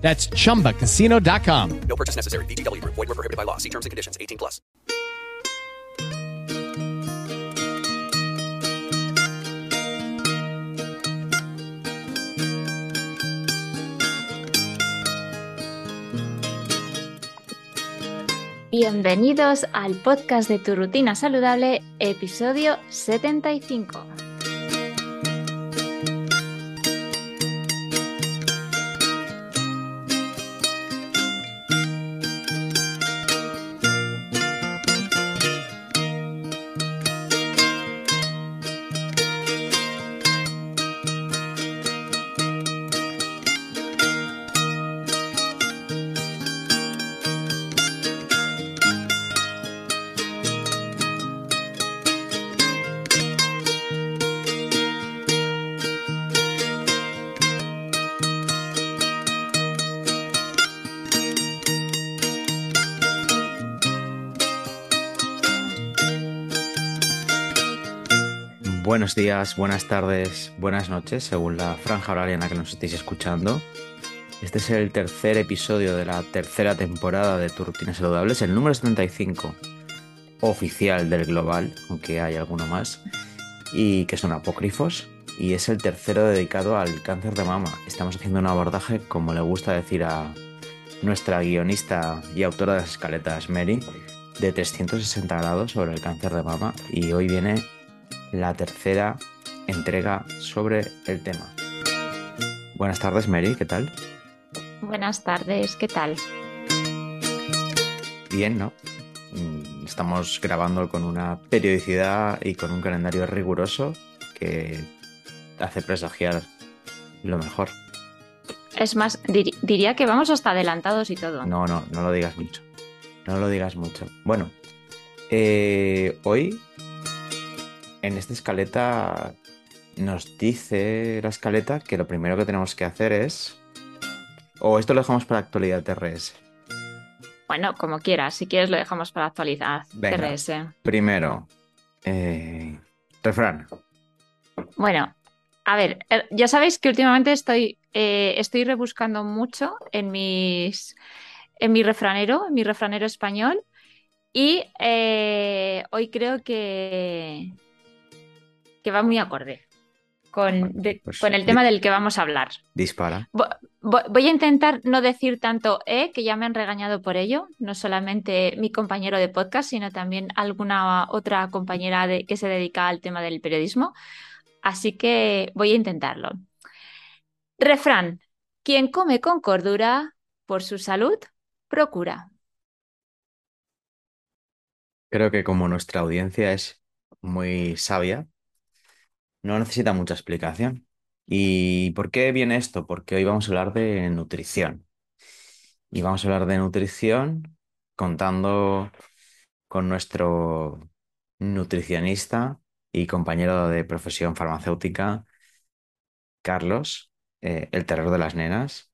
That's chumbacasino.com. No purchase necessary. VGW Group. Void were prohibited by law. See terms and conditions. 18 plus. Bienvenidos al podcast de Tu Rutina Saludable, episodio 75. Buenos días, buenas tardes, buenas noches, según la franja horaria en la que nos estéis escuchando. Este es el tercer episodio de la tercera temporada de Tu Rutina el número 75 oficial del Global, aunque hay alguno más, y que son apócrifos, y es el tercero dedicado al cáncer de mama. Estamos haciendo un abordaje, como le gusta decir a nuestra guionista y autora de las escaletas, Mary, de 360 grados sobre el cáncer de mama, y hoy viene la tercera entrega sobre el tema. Buenas tardes, Mary, ¿qué tal? Buenas tardes, ¿qué tal? Bien, ¿no? Mm, Estamos grabando con una periodicidad y con un calendario riguroso que hace presagiar lo mejor. Es más, dir- diría que vamos hasta adelantados y todo. No, no, no lo digas mucho. No lo digas mucho. Bueno, eh, hoy en esta escaleta nos dice la escaleta que lo primero que tenemos que hacer es... O esto lo dejamos para actualidad TRS. Bueno, como quieras, si quieres lo dejamos para actualizar. Venga. TRS. Primero, eh, refrán. Bueno, a ver, eh, ya sabéis que últimamente estoy, eh, estoy rebuscando mucho en mis, en mi refranero, en mi refranero español, y eh, hoy creo que, que va muy acorde con, Bueno, de- pues, con el tema del que vamos a hablar. Dispara. Vo- vo- Voy a intentar no decir tanto E, que ya me han regañado por ello, no solamente mi compañero de podcast, sino también alguna otra compañera de- que se dedica al tema del periodismo. Así que voy a intentarlo. Refrán, quien come con cordura, por su salud, procura. Creo que como nuestra audiencia es muy sabia, no necesita mucha explicación. ¿Y por qué viene esto? Porque hoy vamos a hablar de nutrición. Y vamos a hablar de nutrición contando con nuestro nutricionista y compañero de profesión farmacéutica, Carlos, eh, el terror de las nenas,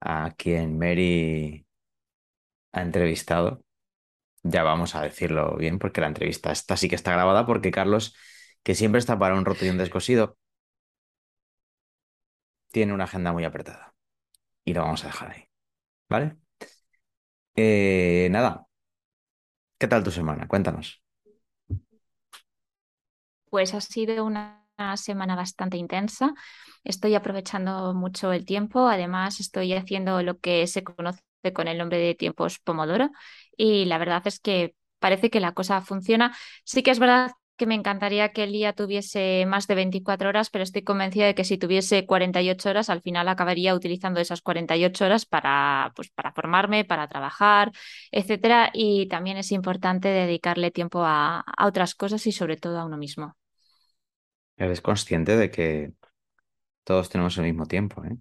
a quien Mary ha entrevistado. Ya vamos a decirlo bien, porque la entrevista esta sí que está grabada, porque Carlos, que siempre está para un roto y un descosido, tiene una agenda muy apretada. Y lo vamos a dejar ahí. ¿Vale? Eh, nada. ¿Qué tal tu semana? Cuéntanos. Pues ha sido una semana bastante intensa. Estoy aprovechando mucho el tiempo. Además, estoy haciendo lo que se conoce con el nombre de tiempos Pomodoro. Y la verdad es que parece que la cosa funciona. Sí que es verdad que me encantaría que el día tuviese más de 24 horas, pero estoy convencida de que si tuviese 48 horas, al final acabaría utilizando esas 48 horas para, pues, para formarme, para trabajar, etcétera. Y también es importante dedicarle tiempo a, a otras cosas y sobre todo a uno mismo. Eres consciente de que todos tenemos el mismo tiempo, ¿eh?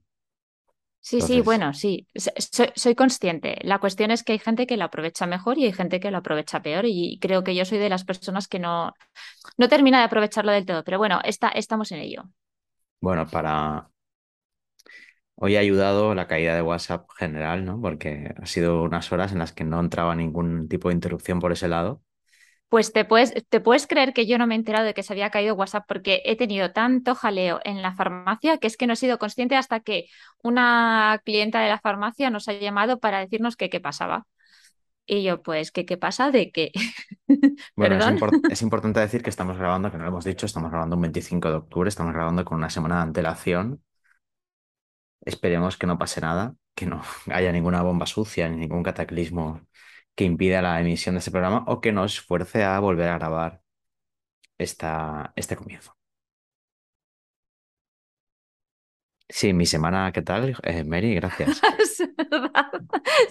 Sí, sí, bueno, sí, so- soy, soy consciente. La cuestión es que hay gente que lo aprovecha mejor y hay gente que lo aprovecha peor y creo que yo soy de las personas que no, no termina de aprovecharlo del todo, pero bueno, está, estamos en ello. bueno, para... Hoy ha ayudado la caída de WhatsApp general, ¿no? Porque ha sido unas horas en las que no entraba ningún tipo de interrupción por ese lado. Pues te puedes, te puedes creer que yo no me he enterado de que se había caído WhatsApp porque he tenido tanto jaleo en la farmacia que es que no he sido consciente hasta que una clienta de la farmacia nos ha llamado para decirnos que qué pasaba. Y yo, pues, ¿qué qué pasa? ¿De qué? Bueno, es, Perdón. impor- es importante decir que estamos grabando, que no lo hemos dicho, estamos grabando un 25 de octubre, estamos grabando con una semana de antelación. Esperemos que no pase nada, que no haya ninguna bomba sucia ni ningún cataclismo que impida la emisión de este programa o que nos fuerce a volver a grabar esta, este comienzo. Sí, mi semana, ¿qué tal? Eh, Mary, gracias. Es verdad.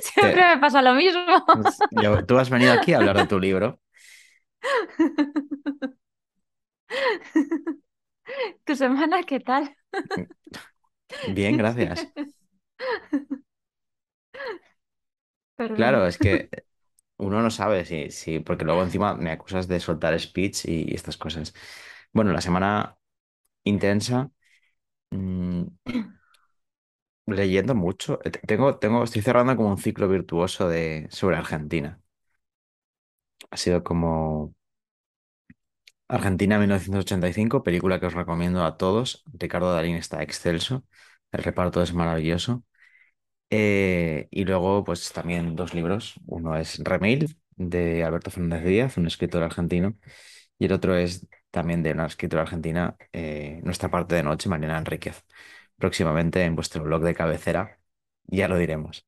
Siempre Te- me pasa lo mismo. yo- tú has venido aquí a hablar de tu libro. ¿Tu semana qué tal? Bien, gracias. Perdón. Claro, es que uno no sabe si, si, porque luego encima me acusas de soltar speech y estas cosas. Bueno, la semana intensa, mm, leyendo mucho. Eh, Tengo, tengo, estoy cerrando como un ciclo virtuoso de, sobre Argentina. Ha sido como Argentina 1985, película que os recomiendo a todos. Ricardo Darín está excelso, el reparto es maravilloso. Eh, y luego, pues también dos libros. Uno es Remail, de Alberto Fernández Díaz, un escritor argentino. Y el otro es también de una escritora argentina, eh, Nuestra parte de noche, Mariana Enríquez. Próximamente en vuestro blog de cabecera, ya lo diremos.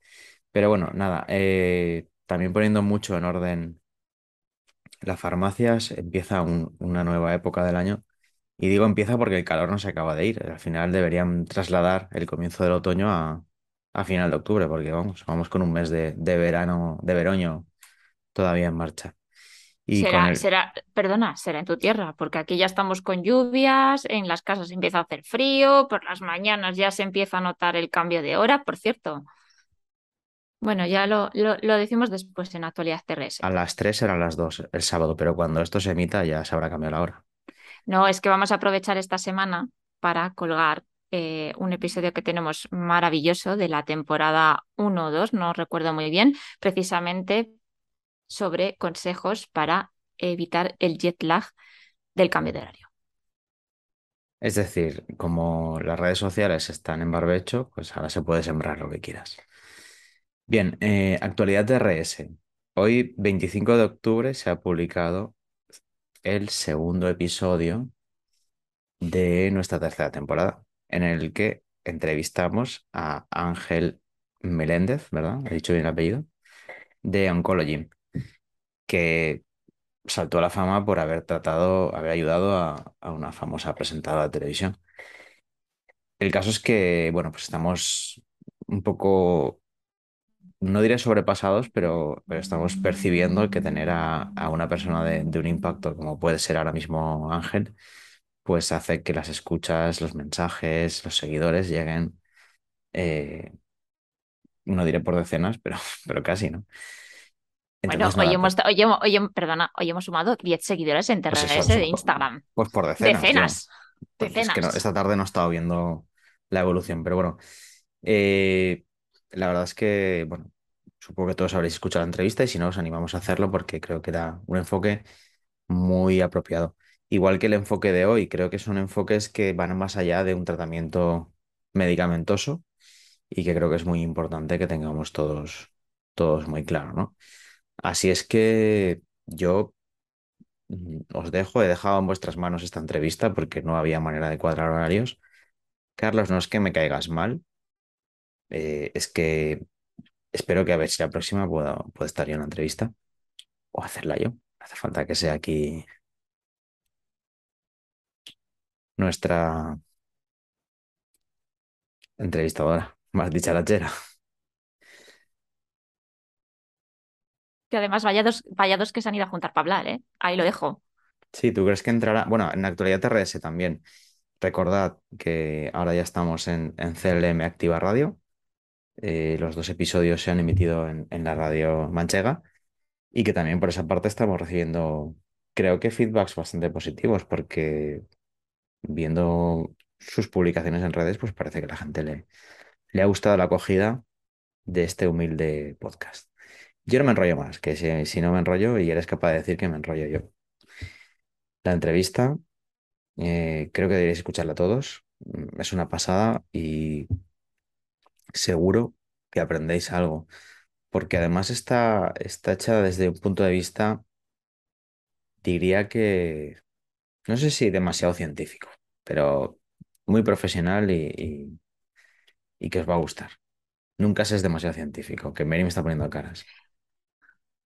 Pero bueno, nada, eh, también poniendo mucho en orden las farmacias, empieza un- una nueva época del año. Y digo empieza porque el calor no se acaba de ir. Al final deberían trasladar el comienzo del otoño a, a final de octubre, porque vamos, vamos con un mes de, de verano, de veroño todavía en marcha. Y Será, el, será, perdona, será en tu tierra, porque aquí ya estamos con lluvias, en las casas empieza a hacer frío, por las mañanas ya se empieza a notar el cambio de hora, por cierto. Bueno, ya lo, lo, lo decimos después en Actualidad TRS. a las 3 eran las 2 el sábado, pero cuando esto se emita ya se habrá cambiado la hora. No, es que vamos a aprovechar esta semana para colgar eh, un episodio que tenemos maravilloso de la temporada 1 o 2, no recuerdo muy bien, precisamente sobre consejos para evitar el jet lag del cambio de horario. Es decir, como las redes sociales están en barbecho, pues ahora se puede sembrar lo que quieras. Bien, eh, actualidad de RS. Hoy, 25 de octubre, se ha publicado el segundo episodio de nuestra tercera temporada, en el que entrevistamos a Ángel Meléndez, ¿verdad? He dicho bien el apellido, de Oncology, que saltó a la fama por haber tratado, haber ayudado a, a una famosa presentadora de televisión. El caso es que, bueno, pues estamos un poco, no diré sobrepasados, pero, pero estamos percibiendo que tener a, a una persona de, de un impacto como puede ser ahora mismo Ángel, pues hace que las escuchas, los mensajes, los seguidores lleguen, eh, no diré por decenas, pero, pero casi, ¿no? Bueno, hoy hemos, pues, hoy hemos- hoy hemos- perdona, hoy hemos sumado 10 seguidores en pues TRS eso, de pues, Instagram. pues por decenas. Decenas, Pues es que no- esta tarde no he estado viendo la evolución, pero bueno, eh, la verdad es que, bueno, supongo que todos habréis escuchado la entrevista y si no, os animamos a hacerlo porque creo que era un enfoque muy apropiado. Igual que el enfoque de hoy, creo que son enfoques que van más allá de un tratamiento medicamentoso y que creo que es muy importante que tengamos todos, todos muy claro, ¿no? Así es que yo mm, os dejo, he dejado en vuestras manos esta entrevista porque no había manera de cuadrar horarios. Carlos, no es que me caigas mal, eh, es que espero que a ver si la próxima puedo, puedo estar yo en la entrevista o hacerla yo. Hace falta que sea aquí nuestra entrevistadora, más dicharachera. Que además vaya dos, vaya dos que se han ido a juntar para hablar, ¿eh? Ahí lo dejo. Sí, ¿tú crees que entrará? Bueno, en la actualidad TRS también. Recordad que ahora ya estamos en, en CLM Activa Radio. Eh, los dos episodios se han emitido en, en la radio manchega y que también por esa parte estamos recibiendo, creo que feedbacks bastante positivos porque viendo sus publicaciones en redes, pues parece que la gente le, le ha gustado la acogida de este humilde podcast. Yo no me enrollo más, que si, si no me enrollo y eres capaz de decir que me enrollo yo. La entrevista, eh, creo que deberéis escucharla todos. Mm, Es una pasada y seguro que aprendéis algo, porque además está, está hecha desde un punto de vista, diría que, no sé si demasiado científico, pero muy profesional y, y- y que os va a gustar. Nunca se es demasiado científico, que Mary me está poniendo caras.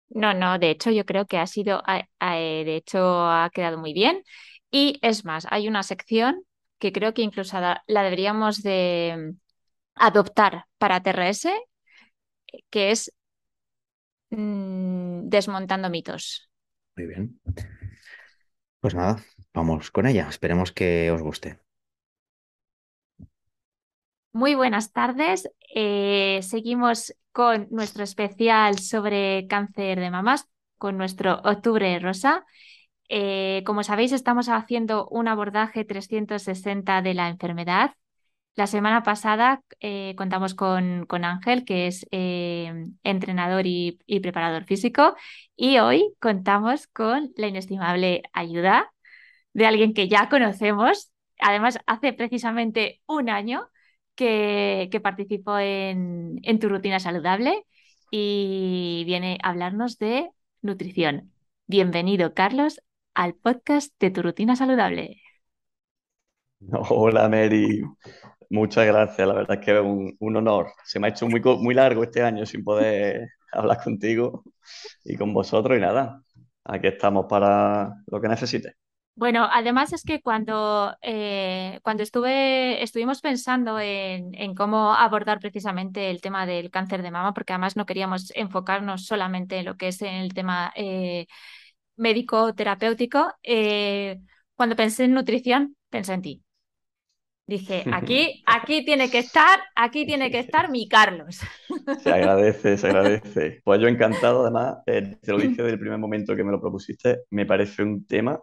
No, no, de hecho yo creo que ha sido, de hecho ha quedado muy bien. Y es más, hay una sección que creo que incluso la la deberíamos de mm, adoptar para TRS, que es mm, desmontando mitos. Muy bien. Pues nada, vamos con ella. Esperemos que os guste. Muy buenas tardes. Eh, seguimos con nuestro especial sobre cáncer de mamas, con nuestro Octubre Rosa. Eh, como sabéis, estamos haciendo un abordaje 360 de la enfermedad. La semana pasada eh, contamos con, con Ángel, que es entrenador y preparador físico, y hoy contamos con la inestimable ayuda de alguien que ya conocemos. Además, hace precisamente un año que, que participó en, en Tu Rutina Saludable y viene a hablarnos de nutrición. Bienvenido, Carlos, al podcast de Tu Rutina Saludable. Hola Mary, muchas gracias, la verdad es que es un, un honor. Se me ha hecho muy, muy largo este año sin poder hablar contigo y con vosotros y nada, aquí estamos para lo que necesites. Bueno, además es que cuando, eh, cuando estuve, estuvimos pensando en, en cómo abordar precisamente el tema del cáncer de mama, porque además no queríamos enfocarnos solamente en lo que es el tema eh, médico-terapéutico, eh, cuando pensé en nutrición, pensé en ti. Dije, aquí, aquí tiene que estar, aquí tiene que estar mi Carlos. Se agradece, se agradece. Pues yo encantado, además, te lo dije desde el primer momento que me lo propusiste, me parece un tema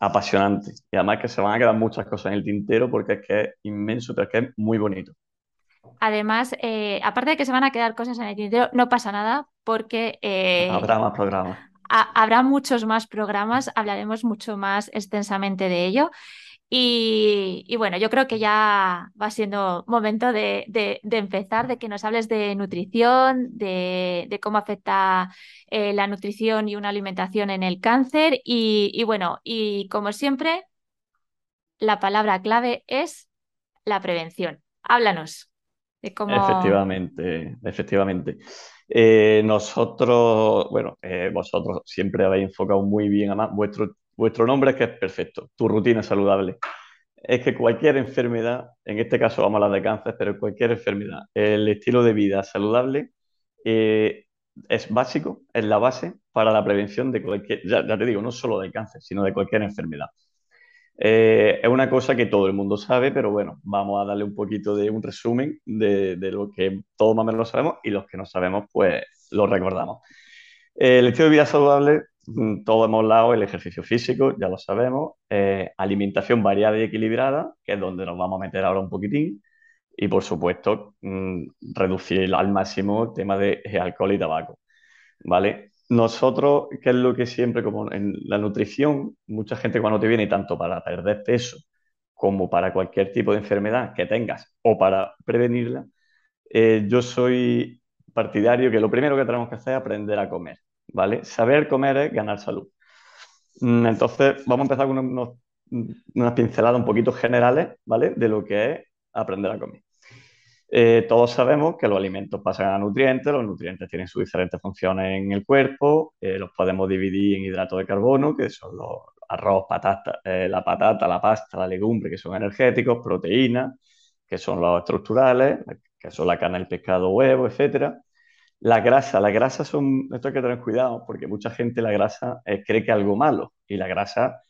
apasionante y además que se van a quedar muchas cosas en el tintero porque es que es inmenso, pero es que es muy bonito. Además, eh, aparte de que se van a quedar cosas en el tintero, no pasa nada porque eh, Habrá más programas. ha- habrá muchos más programas, hablaremos mucho más extensamente de ello. Y, bueno, yo creo que ya va siendo momento de, empezar, de que nos hables de nutrición, de, cómo afecta eh, la nutrición y una alimentación en el cáncer. Y, y bueno, y como siempre, la palabra clave es la prevención. Háblanos de cómo... Efectivamente, efectivamente. Eh, nosotros, bueno, eh, vosotros siempre habéis enfocado muy bien, además, vuestro, vuestro nombre es que es perfecto, tu rutina saludable. Es que cualquier enfermedad, en este caso vamos a hablar de cáncer, pero cualquier enfermedad, el estilo de vida saludable eh, es básico, es la base para la prevención de cualquier, ya, te digo, no solo de cáncer, sino de cualquier enfermedad. Eh, es una cosa que todo el mundo sabe, pero bueno, vamos a darle un poquito de un resumen de, lo que todos más o menos lo sabemos y los que no sabemos, pues lo recordamos. El estilo de vida saludable, todos hemos hablado, el ejercicio físico, ya lo sabemos, eh, alimentación variada y equilibrada, que es donde nos vamos a meter ahora un poquitín, y por supuesto, mm, reducir al máximo el tema de eh, alcohol y tabaco. ¿vale? Nosotros, ¿qué es lo que siempre, como en la nutrición, mucha gente cuando te viene tanto para perder peso como para cualquier tipo de enfermedad que tengas o para prevenirla, eh, yo soy partidario que lo primero que tenemos que hacer es aprender a comer, ¿vale? Saber comer es ganar salud. Mm, Entonces, vamos a empezar con unos, unas pinceladas un poquito generales, ¿vale? De lo que es aprender a comer. Eh, todos sabemos que los alimentos pasan a nutrientes, los nutrientes tienen sus diferentes funciones en el cuerpo, eh, los podemos dividir en hidratos de carbono, que son los arroz, patata, eh, la patata, la pasta, la legumbre, que son energéticos, proteínas, que son los estructurales, que son la carne, el pescado, huevo, etcétera. La grasa, las grasas son, esto hay que tener cuidado, porque mucha gente la grasa eh, cree que es algo malo, y la grasa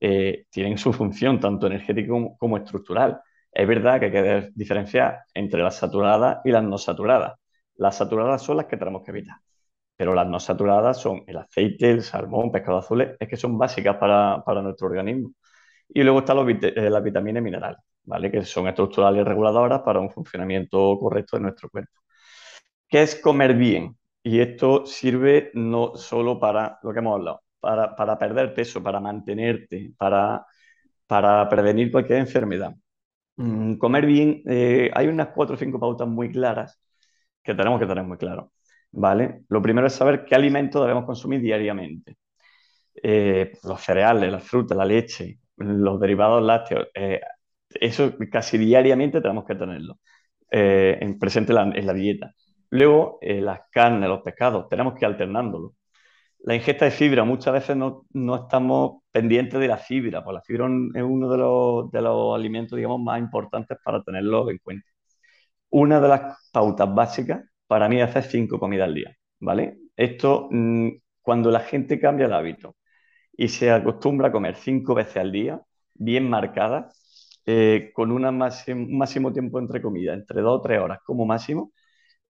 eh, tiene su función tanto energética como, estructural. Es verdad que hay que diferenciar entre las saturadas y las no saturadas. Las saturadas son las que tenemos que evitar, pero las no saturadas son el aceite, el salmón, pescado azules, es que son básicas para, para nuestro organismo. Y luego están los, eh, las vitaminas y minerales, ¿vale? Que son estructurales reguladoras para un funcionamiento correcto de nuestro cuerpo. ¿Qué es comer bien? Y esto sirve no solo para lo que hemos hablado, para, para perder peso, para mantenerte, para, para prevenir cualquier enfermedad. Mm, comer bien, eh, hay unas cuatro o cinco pautas muy claras que tenemos que tener muy claro. ¿vale? Lo primero es saber qué alimentos debemos consumir diariamente. Eh, los cereales, la fruta, la leche, los derivados lácteos, eh, eso casi diariamente tenemos que tenerlo en, presente en la, dieta. Luego, las carnes, los pescados, tenemos que ir alternándolo. La ingesta de fibra, muchas veces no, no estamos pendientes de la fibra, pues la fibra es uno de los, de los alimentos, digamos, más importantes para tenerlo en cuenta. Una de las pautas básicas para mí es hacer cinco comidas al día, ¿vale? Esto, mm, cuando la gente cambia el hábito y se acostumbra a comer cinco veces al día, bien marcadas, eh, con un máximo, tiempo entre comidas, entre dos o tres horas como máximo,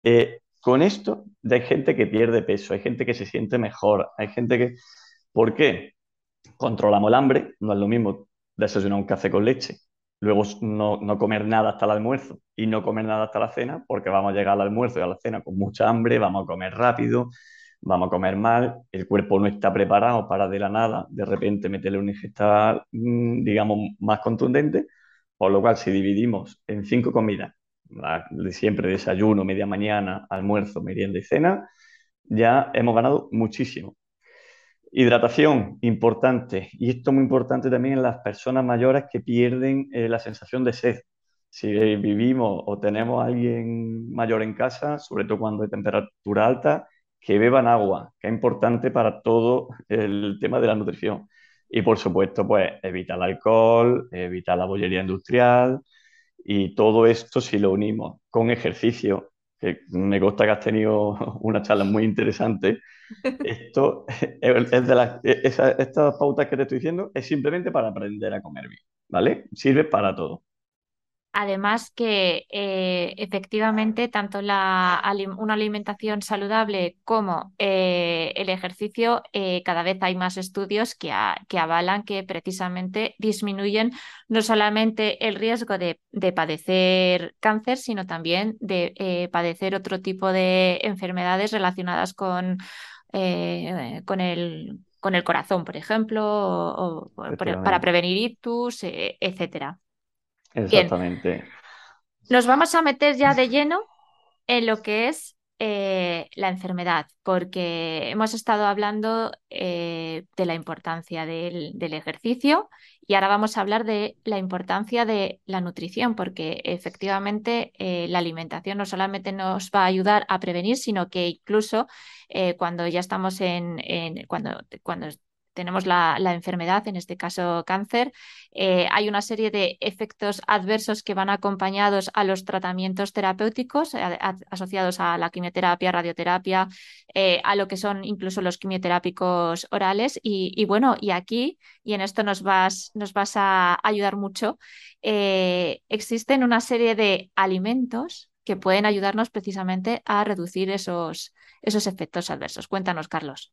eh, con esto hay gente que pierde peso, hay gente que se siente mejor, hay gente que... ¿Por qué? Controlamos el hambre, no es lo mismo desayunar un café con leche, luego no, no, comer nada hasta el almuerzo y no comer nada hasta la cena, porque vamos a llegar al almuerzo y a la cena con mucha hambre, vamos a comer rápido, vamos a comer mal, el cuerpo no está preparado para de la nada, de repente meterle una ingesta, mm, digamos, más contundente, por lo cual si dividimos en cinco comidas siempre desayuno, media mañana, almuerzo, merienda y cena, ya hemos ganado muchísimo. Hidratación, importante. Y esto muy importante también en las personas mayores que pierden eh, la sensación de sed. Si vivimos o tenemos a alguien mayor en casa, sobre todo cuando hay temperatura alta, que beban agua, que es importante para todo el tema de la nutrición. Y por supuesto, pues evitar el alcohol, evitar la bollería industrial, y todo esto, si lo unimos con ejercicio, que me consta que has tenido una charla muy interesante, esto es de las, estas pautas que te estoy diciendo es simplemente para aprender a comer bien, ¿vale? Sirve para todo. Además que eh, efectivamente tanto la, una alimentación saludable como eh, el ejercicio, eh, cada vez hay más estudios que, que, avalan que precisamente disminuyen no solamente el riesgo de, de padecer cáncer, sino también de padecer otro tipo de enfermedades relacionadas con, con el con el corazón, por ejemplo, o, para prevenir ictus, etcétera. Exactamente. Nos vamos a meter ya de lleno en lo que es eh, la enfermedad, porque hemos estado hablando eh, de la importancia del, ejercicio y ahora vamos a hablar de la importancia de la nutrición, porque efectivamente eh, la alimentación no solamente nos va a ayudar a prevenir, sino que incluso cuando ya estamos en, en cuando, cuando tenemos la, enfermedad, en este caso cáncer, eh, hay una serie de efectos adversos que van acompañados a los tratamientos terapéuticos asociados a la quimioterapia, radioterapia, eh, a lo que son incluso los quimioterápicos orales. Y, bueno, y aquí, y en esto nos vas, nos vas a ayudar mucho, eh, existen una serie de alimentos que pueden ayudarnos precisamente a reducir esos, esos efectos adversos. Cuéntanos, Carlos.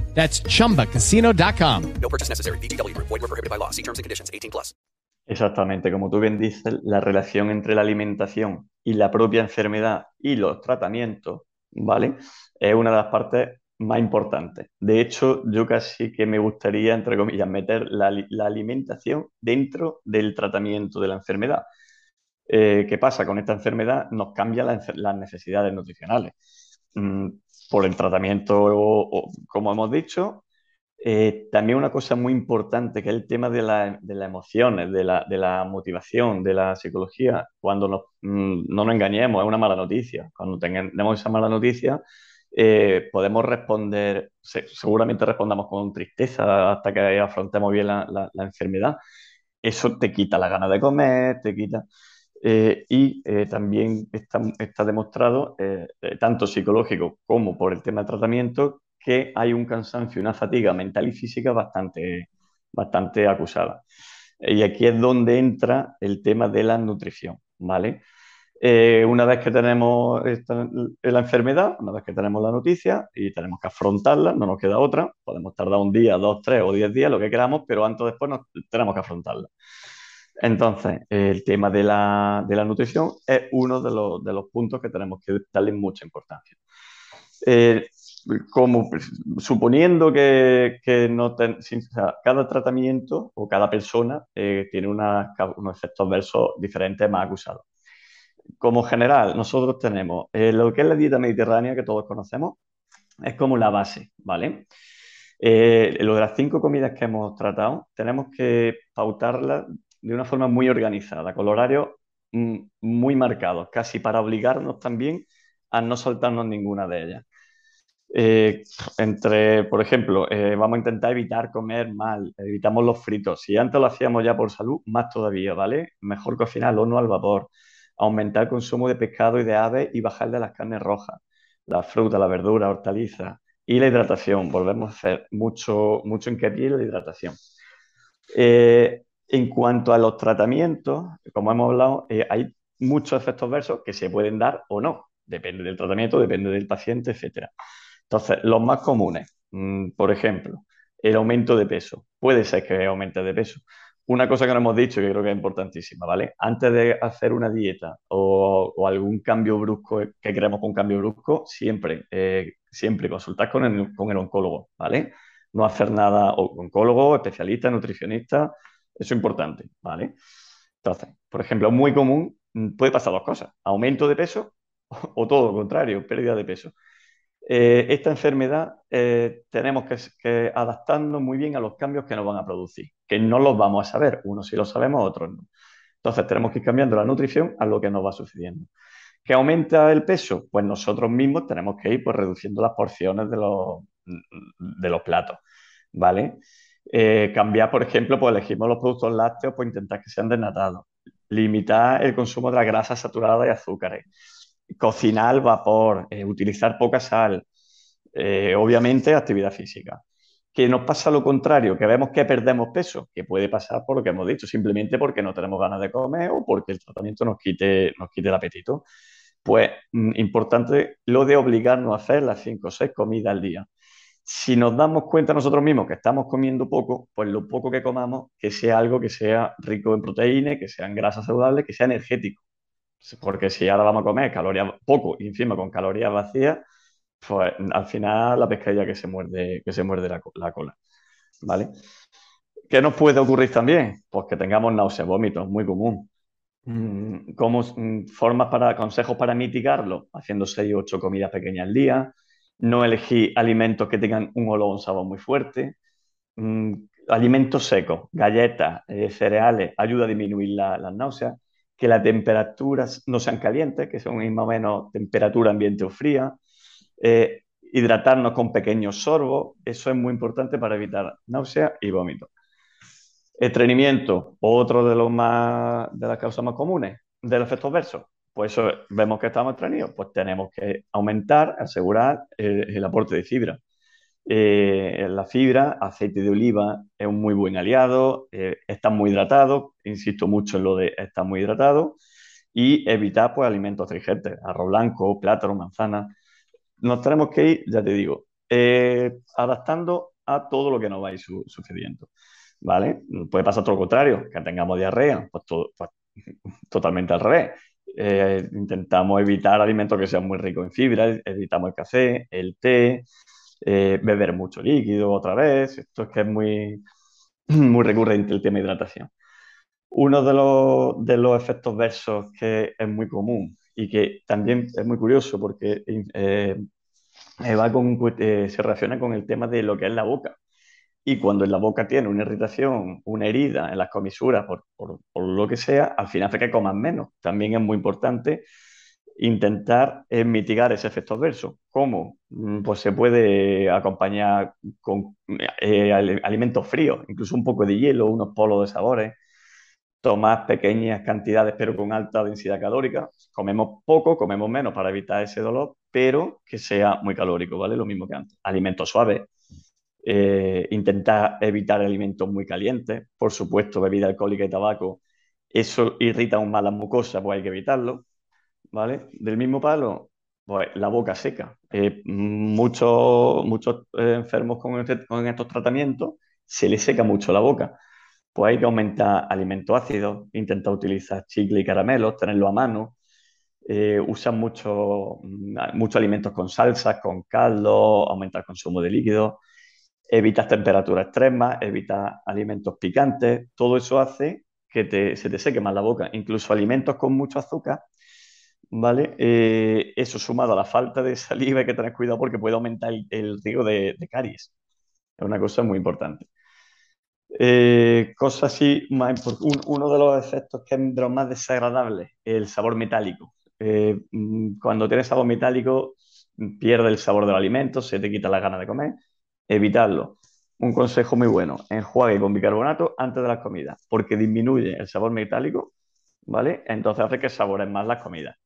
That's chumbacasino.com. No purchase necessary. VGW. Void were prohibited by law. See terms and conditions. 18 plus. Exactamente, como tú bien dices, la relación entre la alimentación y la propia enfermedad y los tratamientos, ¿vale? Es una de las partes más importantes. De hecho, yo casi que me gustaría, entre comillas, meter la, la alimentación dentro del tratamiento de la enfermedad. Eh, ¿qué pasa? Con esta enfermedad nos cambian las necesidades nutricionales. Mm, por el tratamiento, o, como hemos dicho, eh, también una cosa muy importante que es el tema de, las emociones, de la, motivación, de la psicología. Cuando mm, no nos engañemos, es una mala noticia. Cuando tenemos esa mala noticia, eh, podemos responder, seguramente respondamos con tristeza hasta que afrontemos bien la, la enfermedad. Eso te quita la gana de comer, te quita... Eh, y eh, también está, demostrado, eh, tanto psicológico como por el tema de tratamiento, que hay un cansancio una fatiga mental y física bastante, bastante acusada. Y aquí es donde entra el tema de la nutrición, ¿vale? una vez que tenemos la enfermedad, una vez que tenemos la noticia y tenemos que afrontarla, no nos queda otra, podemos tardar un día, dos, tres o diez días, lo que queramos, pero antes o después tenemos que afrontarla. Entonces, el tema de la, nutrición es uno de los, puntos que tenemos que darle mucha importancia. Eh, como suponiendo que, no cada tratamiento o cada persona eh, tiene unos efectos adversos diferentes más acusados. Como general, nosotros tenemos eh, lo que es la dieta mediterránea que todos conocemos, es como la base, ¿vale? lo de las cinco comidas que hemos tratado, tenemos que pautarlas de una forma muy organizada, con horarios mm, muy marcados, casi para obligarnos también a no saltarnos ninguna de ellas. Eh, entre, por ejemplo, eh, vamos a intentar evitar comer mal, evitamos los fritos. Si antes lo hacíamos ya por salud, más todavía, ¿vale? Mejor cocinar al no al vapor, aumentar el consumo de pescado y de aves y bajar de las carnes rojas, la fruta, la verdura, hortalizas y la hidratación. Volvemos a hacer mucho, mucho hincapié en la hidratación. Eh, en cuanto a los tratamientos, como hemos hablado, eh, hay muchos efectos versos que se pueden dar o no. Depende del tratamiento, depende del paciente, etc. Entonces, los más comunes, mm, por ejemplo, el aumento de peso. Puede ser que aumente de peso. Una cosa que no hemos dicho que creo que es importantísima, ¿vale? Antes de hacer una dieta o, algún cambio brusco, que queremos con un cambio brusco, siempre, eh, siempre consultar con el, con el oncólogo, ¿vale? No hacer nada, o oncólogo, especialista, nutricionista, eso es importante, ¿vale? Entonces, por ejemplo, muy común, mm, puede pasar dos cosas, aumento de peso o, todo lo contrario, pérdida de peso. Eh, esta enfermedad eh, tenemos que, que, adaptarnos muy bien a los cambios que nos van a producir, que no los vamos a saber, unos sí lo sabemos, otros no. Entonces tenemos que ir cambiando la nutrición a lo que nos va sucediendo. ¿Qué aumenta el peso? Pues nosotros mismos tenemos que ir pues, reduciendo las porciones de los, de los platos, ¿vale? Eh, cambiar, por ejemplo, pues elegimos los productos lácteos, pues intentar que sean desnatados. Limitar el consumo de las grasas saturadas y azúcares. Cocinar al vapor, eh, utilizar poca sal. Eh, obviamente, actividad física. Que nos pasa lo contrario, que vemos que perdemos peso, que puede pasar por lo que hemos dicho, simplemente porque no tenemos ganas de comer o porque el tratamiento nos quite, nos quite el apetito. Pues mm, importante lo de obligarnos a hacer las 5 o 6 comidas al día si nos damos cuenta nosotros mismos que estamos comiendo poco, pues lo poco que comamos, que sea algo que sea rico en proteínas, que sean grasas saludables, que sea energético. Porque si ahora vamos a comer calorías poco y encima con calorías vacías, pues al final la pescadilla que se muerde, que se muerde la, cola. ¿Vale? ¿Qué nos puede ocurrir también? Pues que tengamos náuseas, vómitos, muy común. Mm, ¿Cómo mm, formas para, consejos para mitigarlo? Haciendo 6 o 8 comidas pequeñas al día, no elegir alimentos que tengan un olor o un sabor muy fuerte, mm, alimentos secos, galletas, eh, cereales, ayuda a disminuir las náuseas, que las temperaturas no sean calientes, que son más o menos temperatura ambiente o fría, eh, hidratarnos con pequeños sorbos, eso es muy importante para evitar náuseas y vómitos. Estreñimiento, otro de, los más, de las causas más comunes del efecto adverso, pues vemos que estamos estreñidos, pues tenemos que aumentar, asegurar el, aporte de fibra. Eh, la fibra, aceite de oliva es un muy buen aliado, eh, está muy hidratado, insisto mucho en lo de estar muy hidratado, y evitar pues, alimentos trigentes, arroz blanco, plátano, manzana. Nos tenemos que ir, ya te digo, eh, adaptando a todo lo que nos va a ir sucediendo. ¿vale? Puede pasar todo lo contrario, que tengamos diarrea, pues, pues totalmente al revés. Eh, intentamos evitar alimentos que sean muy ricos en fibra, evitamos el café, el té, eh, beber mucho líquido otra vez. Esto es que es muy, muy recurrente el tema de hidratación. Uno de los, de los efectos versos que es muy común y que también es muy curioso porque eh, va con, se relaciona con el tema de lo que es la boca. Y cuando en la boca tiene una irritación, una herida en las comisuras, por, por, lo que sea, al final hace que comas menos. También es muy importante intentar mitigar ese efecto adverso. ¿Cómo? Mm, pues se puede acompañar con eh, alimentos fríos, incluso un poco de hielo, unos polos de sabores, tomar pequeñas cantidades pero con alta densidad calórica. Comemos poco, comemos menos para evitar ese dolor, pero que sea muy calórico, ¿vale? Lo mismo que antes. Alimentos suaves, eh, intentar evitar alimentos muy calientes, por supuesto, bebida alcohólica y tabaco, eso irrita aún más las mucosas, pues hay que evitarlo, ¿vale? Del mismo palo, pues la boca seca. Eh, muchos muchos eh, enfermos con, este, estos tratamientos se les seca mucho la boca. Pues hay que aumentar alimentos ácidos, intentar utilizar chicle y caramelos, tenerlo a mano. usan muchos mucho alimentos con salsas, con caldo, aumentar el consumo de líquidos evitas temperaturas extremas, evitas alimentos picantes, todo eso hace que se te seque más la boca. Incluso alimentos con mucho azúcar, ¿vale? Eh, eso sumado a la falta de saliva hay que tener cuidado porque puede aumentar el, riesgo de, caries. Es una cosa muy importante. Eh, cosa así, uno de los efectos que es de los más desagradables, el sabor metálico. Eh, mm, cuando tienes sabor metálico, pierde el sabor del alimento, se te quita la gana de comer evitarlo. Un consejo muy bueno, enjuague con bicarbonato antes de las comidas, porque disminuye el sabor metálico, ¿vale? Entonces hace que saboren más las comidas.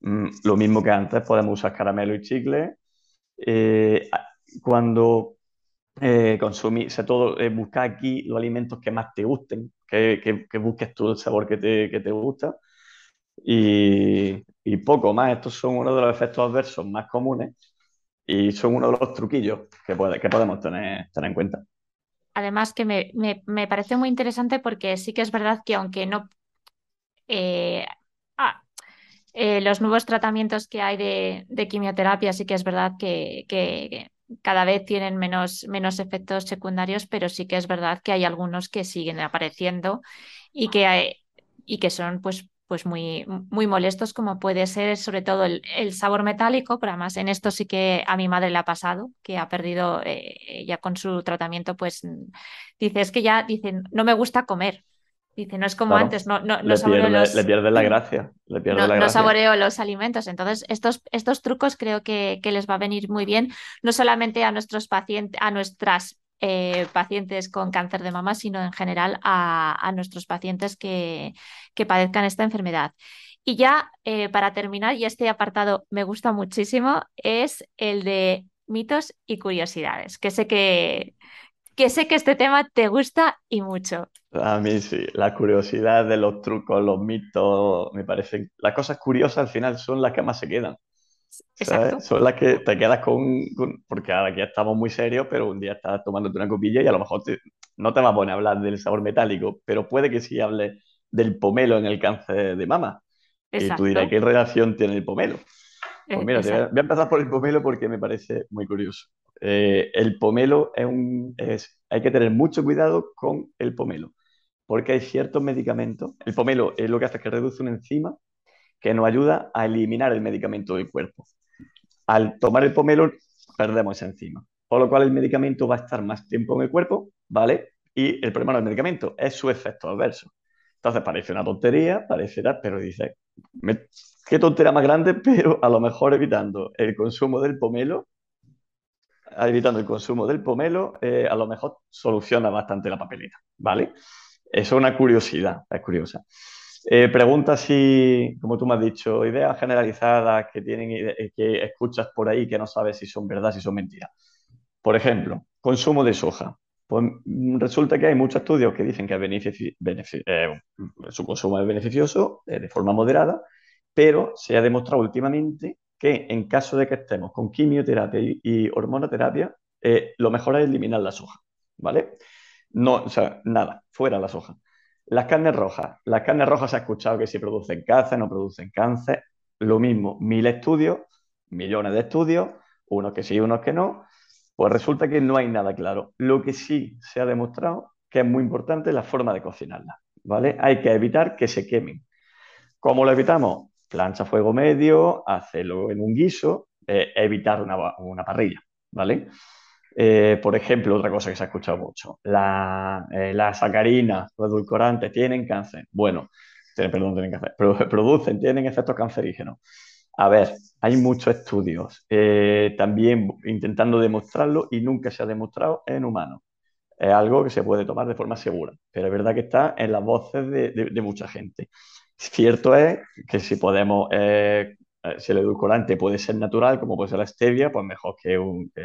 Mm, lo mismo que antes, podemos usar caramelo y chicle. Eh, cuando eh, todo, eh, aquí los alimentos que más te gusten, que, busques tú el sabor que te, que te gusta. Y, y, poco más. Estos son uno de los efectos adversos más comunes y son uno de los truquillos que, que podemos tener, tener en cuenta. Además que me, me, parece muy interesante porque sí que es verdad que aunque no... Eh, ah, eh, los nuevos tratamientos que hay de, de, quimioterapia sí que es verdad que, que, cada vez tienen menos, menos efectos secundarios, pero sí que es verdad que hay algunos que siguen apareciendo y que, hay, y que son pues pues muy, muy molestos, como puede ser sobre todo el, sabor metálico, pero además en esto sí que a mi madre le ha pasado, que ha perdido eh, ya con su tratamiento, pues dice, es que ya, dicen, no me gusta comer. Dice, no es como antes, no, no, le, pierde, los... le pierde la gracia. Le pierde no, la gracia. no, saboreo los alimentos. Entonces, estos, estos trucos creo que, que, les va a venir muy bien, no solamente a nuestros pacientes, a nuestras eh, pacientes con cáncer de mama, sino en general a, nuestros pacientes que, que, padezcan esta enfermedad. Y ya eh, para terminar, y este apartado me gusta muchísimo, es el de mitos y curiosidades, que sé que, que sé que este tema te gusta y mucho. A mí sí, la curiosidad de los trucos, los mitos, me parecen, las cosas curiosas al final son las que más se quedan. Son las que te quedas con, Porque ahora aquí estamos muy serios, pero un día estás tomándote una copilla y a lo mejor no te vas a poner a hablar del sabor metálico, pero puede que sí hables del pomelo en el cáncer de mama. Y tú dirás, ¿qué relación tiene el pomelo? Pues eh, mira, voy, a, empezar por el pomelo porque me parece muy curioso. Eh, el pomelo es un... Es, hay que tener mucho cuidado con el pomelo, porque hay ciertos medicamentos. El pomelo es lo que hace es que reduce una enzima que nos ayuda a eliminar el medicamento del cuerpo. Al tomar el pomelo, perdemos esa enzima, por lo cual el medicamento va a estar más tiempo en el cuerpo, ¿vale? Y el problema del medicamento es su efecto adverso. Entonces parece una tontería, parecerá, pero dice, qué tontería más grande, pero a lo mejor evitando el consumo del pomelo, evitando el consumo del pomelo, eh, a lo mejor soluciona bastante la papeleta, ¿vale? Es una curiosidad, es curiosa. Eh, pregunta si, como tú me has dicho, ideas generalizadas que, tienen, eh, que escuchas por ahí que no sabes si son verdad, si son mentiras. Por ejemplo, consumo de soja. Pues mm, resulta que hay muchos estudios que dicen que eh, su consumo es beneficioso de forma moderada, pero se ha demostrado últimamente que en caso de que estemos con quimioterapia y, hormonoterapia, lo mejor es eliminar la soja, ¿vale? No, o sea, nada, fuera la soja. Las carnes rojas. Las carnes rojas se ha escuchado que si producen cáncer, no producen cáncer. Lo mismo, mil estudios, millones de estudios, unos que sí, unos que no. Pues resulta que no hay nada claro. Lo que sí se ha demostrado que es muy importante la forma de cocinarla, ¿vale? Hay que evitar que se quemen. ¿Cómo lo evitamos? Plancha fuego medio, hacerlo en un guiso, eh, evitar una, una parrilla, ¿vale? Eh, por ejemplo, otra cosa que se ha escuchado mucho, la, eh, las sacarinas, los edulcorantes, ¿tienen cáncer? Bueno, perdón, tienen cáncer, producen, tienen efectos cancerígenos. A ver, hay muchos estudios eh, también intentando demostrarlo y nunca se ha demostrado en humanos. Es algo que se puede tomar de forma segura, pero es verdad que está en las voces de, mucha gente. Cierto es que si podemos eh, si el edulcorante puede ser natural, como puede ser la stevia, pues mejor que,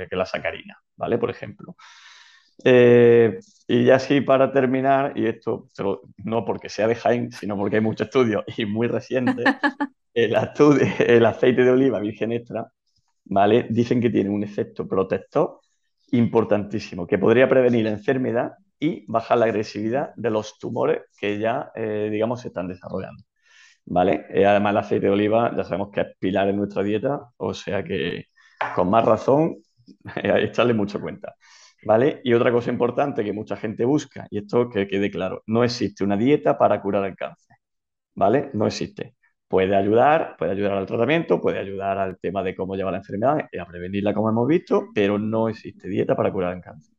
que la sacarina, ¿vale? Por ejemplo. Eh, y ya así para terminar, y esto no porque sea de Jaén, sino porque hay muchos estudios y muy recientes, el, el aceite de oliva virgen extra, ¿vale? Dicen que tiene un efecto protector importantísimo, que podría prevenir la enfermedad y bajar la agresividad de los tumores que ya, eh, digamos, se están desarrollando. ¿Vale? Además, el aceite de oliva ya sabemos que es pilar en nuestra dieta, o sea que con más razón echarle mucho cuenta. ¿Vale? Y otra cosa importante que mucha gente busca, y esto que quede claro, no existe una dieta para curar el cáncer, ¿vale? No existe. Puede ayudar, puede ayudar al tratamiento, puede ayudar al tema de cómo llevar la enfermedad y a prevenirla como hemos visto, pero no existe dieta para curar el cáncer.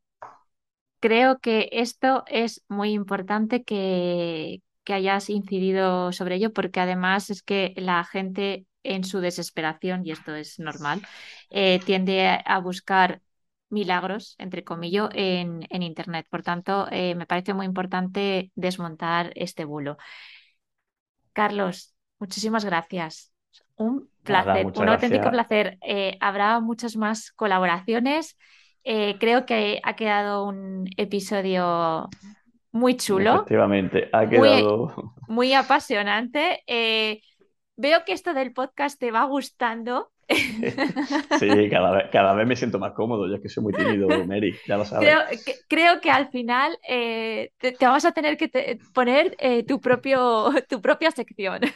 Creo que esto es muy importante que, que hayas incidido sobre ello, porque además es que la gente en su desesperación, y esto es normal, eh, tiende a buscar milagros, entre comillas, en, Internet. Por tanto, eh, me parece muy importante desmontar este bulo. Carlos, muchísimas gracias. Un placer, un auténtico placer. Eh, habrá muchas más colaboraciones. creo que ha quedado un episodio muy chulo. Efectivamente, ha quedado. Muy, apasionante. Eh, veo que esto del podcast te va gustando. Sí, cada vez, cada vez me siento más cómodo, ya que soy muy tímido, Mary, ya lo sabes. Creo que, creo que al final eh, te, vas a tener que poner eh, tu, propio, tu propia sección.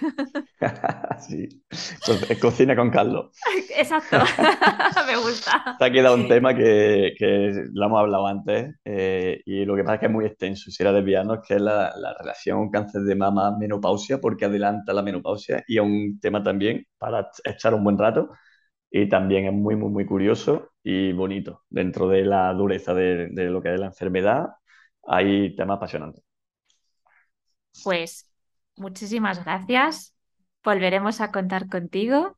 Sí, cocina con Carlos. Exacto, me gusta. Te ha quedado un tema que, que lo hemos hablado antes eh, y lo que pasa es que es muy extenso, si era desviarnos, que es la, la relación cáncer de mama menopausia, porque adelanta la menopausia y es un tema también para echar un buen rato y también es muy, muy, muy curioso y bonito. Dentro de la dureza de, lo que es la enfermedad, hay temas apasionantes. Pues muchísimas gracias. Volveremos a contar contigo.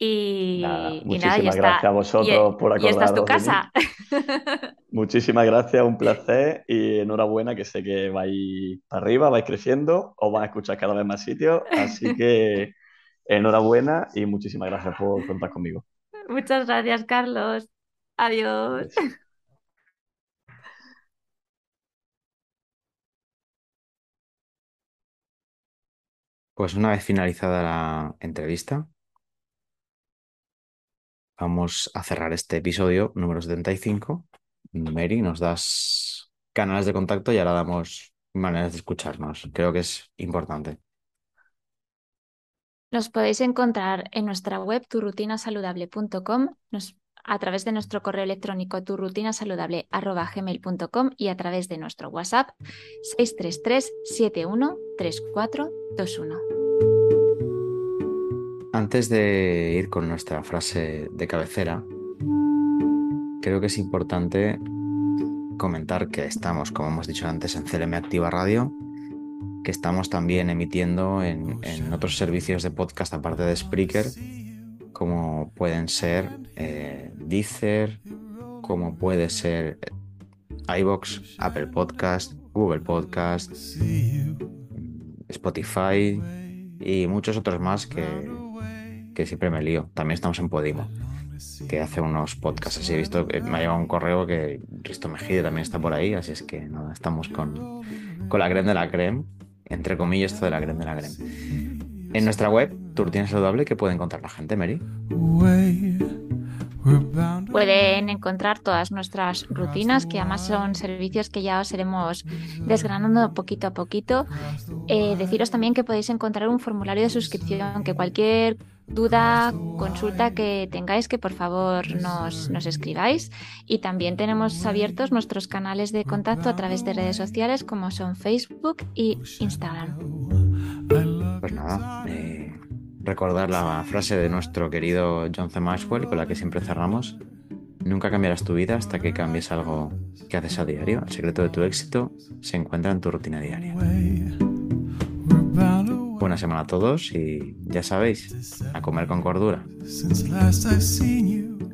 Y nada, muchísimas gracias a vosotros por acordaros. Y esta es tu casa. Muchísimas gracias, un placer y enhorabuena que sé que vais para arriba, vais creciendo, os van a escuchar cada vez más sitios, así que enhorabuena y muchísimas gracias por contar conmigo. Muchas gracias, Carlos. Adiós. Pues una vez finalizada la entrevista, vamos a cerrar este episodio número 75. Mary, nos das canales de contacto y ahora damos maneras de escucharnos. Creo que es importante. Nos podéis encontrar en nuestra web turrutinasaludable.com, a través de nuestro correo electrónico turrutinasaludable.gmail.com y a través de nuestro WhatsApp 633 713421. Antes de ir con nuestra frase de cabecera, creo que es importante comentar que estamos, como hemos dicho antes, en CLM Activa Radio que estamos también emitiendo en, otros servicios de podcast aparte de Spreaker, como pueden ser eh, Deezer, como puede ser eh, iBox, Apple Podcast, Google Podcast, Spotify y muchos otros más que, que siempre me lío. También estamos en Podimo, que hace unos podcasts así. He visto que me ha llegado un correo que Risto Mejide también está por ahí, así es que nada, estamos con, con la creme de la creme entre comillas, esto de la creme de la creme. En nuestra web, Turtina Saludable, ¿qué puede encontrar la gente, Mary? Pueden encontrar todas nuestras rutinas, que además son servicios que ya os iremos desgranando poquito a poquito. Eh, deciros también que podéis encontrar un formulario de suscripción, que cualquier duda, consulta que tengáis, que por favor nos, nos, escribáis. Y también tenemos abiertos nuestros canales de contacto a través de redes sociales como son Facebook y Instagram. Pues nada, eh, recordar la frase de nuestro querido John C. Maxwell con la que siempre cerramos. Nunca cambiarás tu vida hasta que cambies algo que haces a diario. El secreto de tu éxito se encuentra en tu rutina diaria. Buena semana a todos y ya sabéis, a comer con cordura.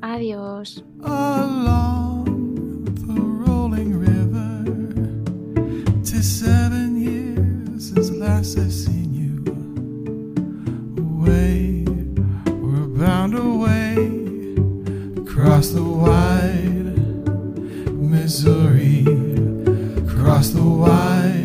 Adiós. across the wide Missouri, across the wide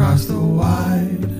across the wide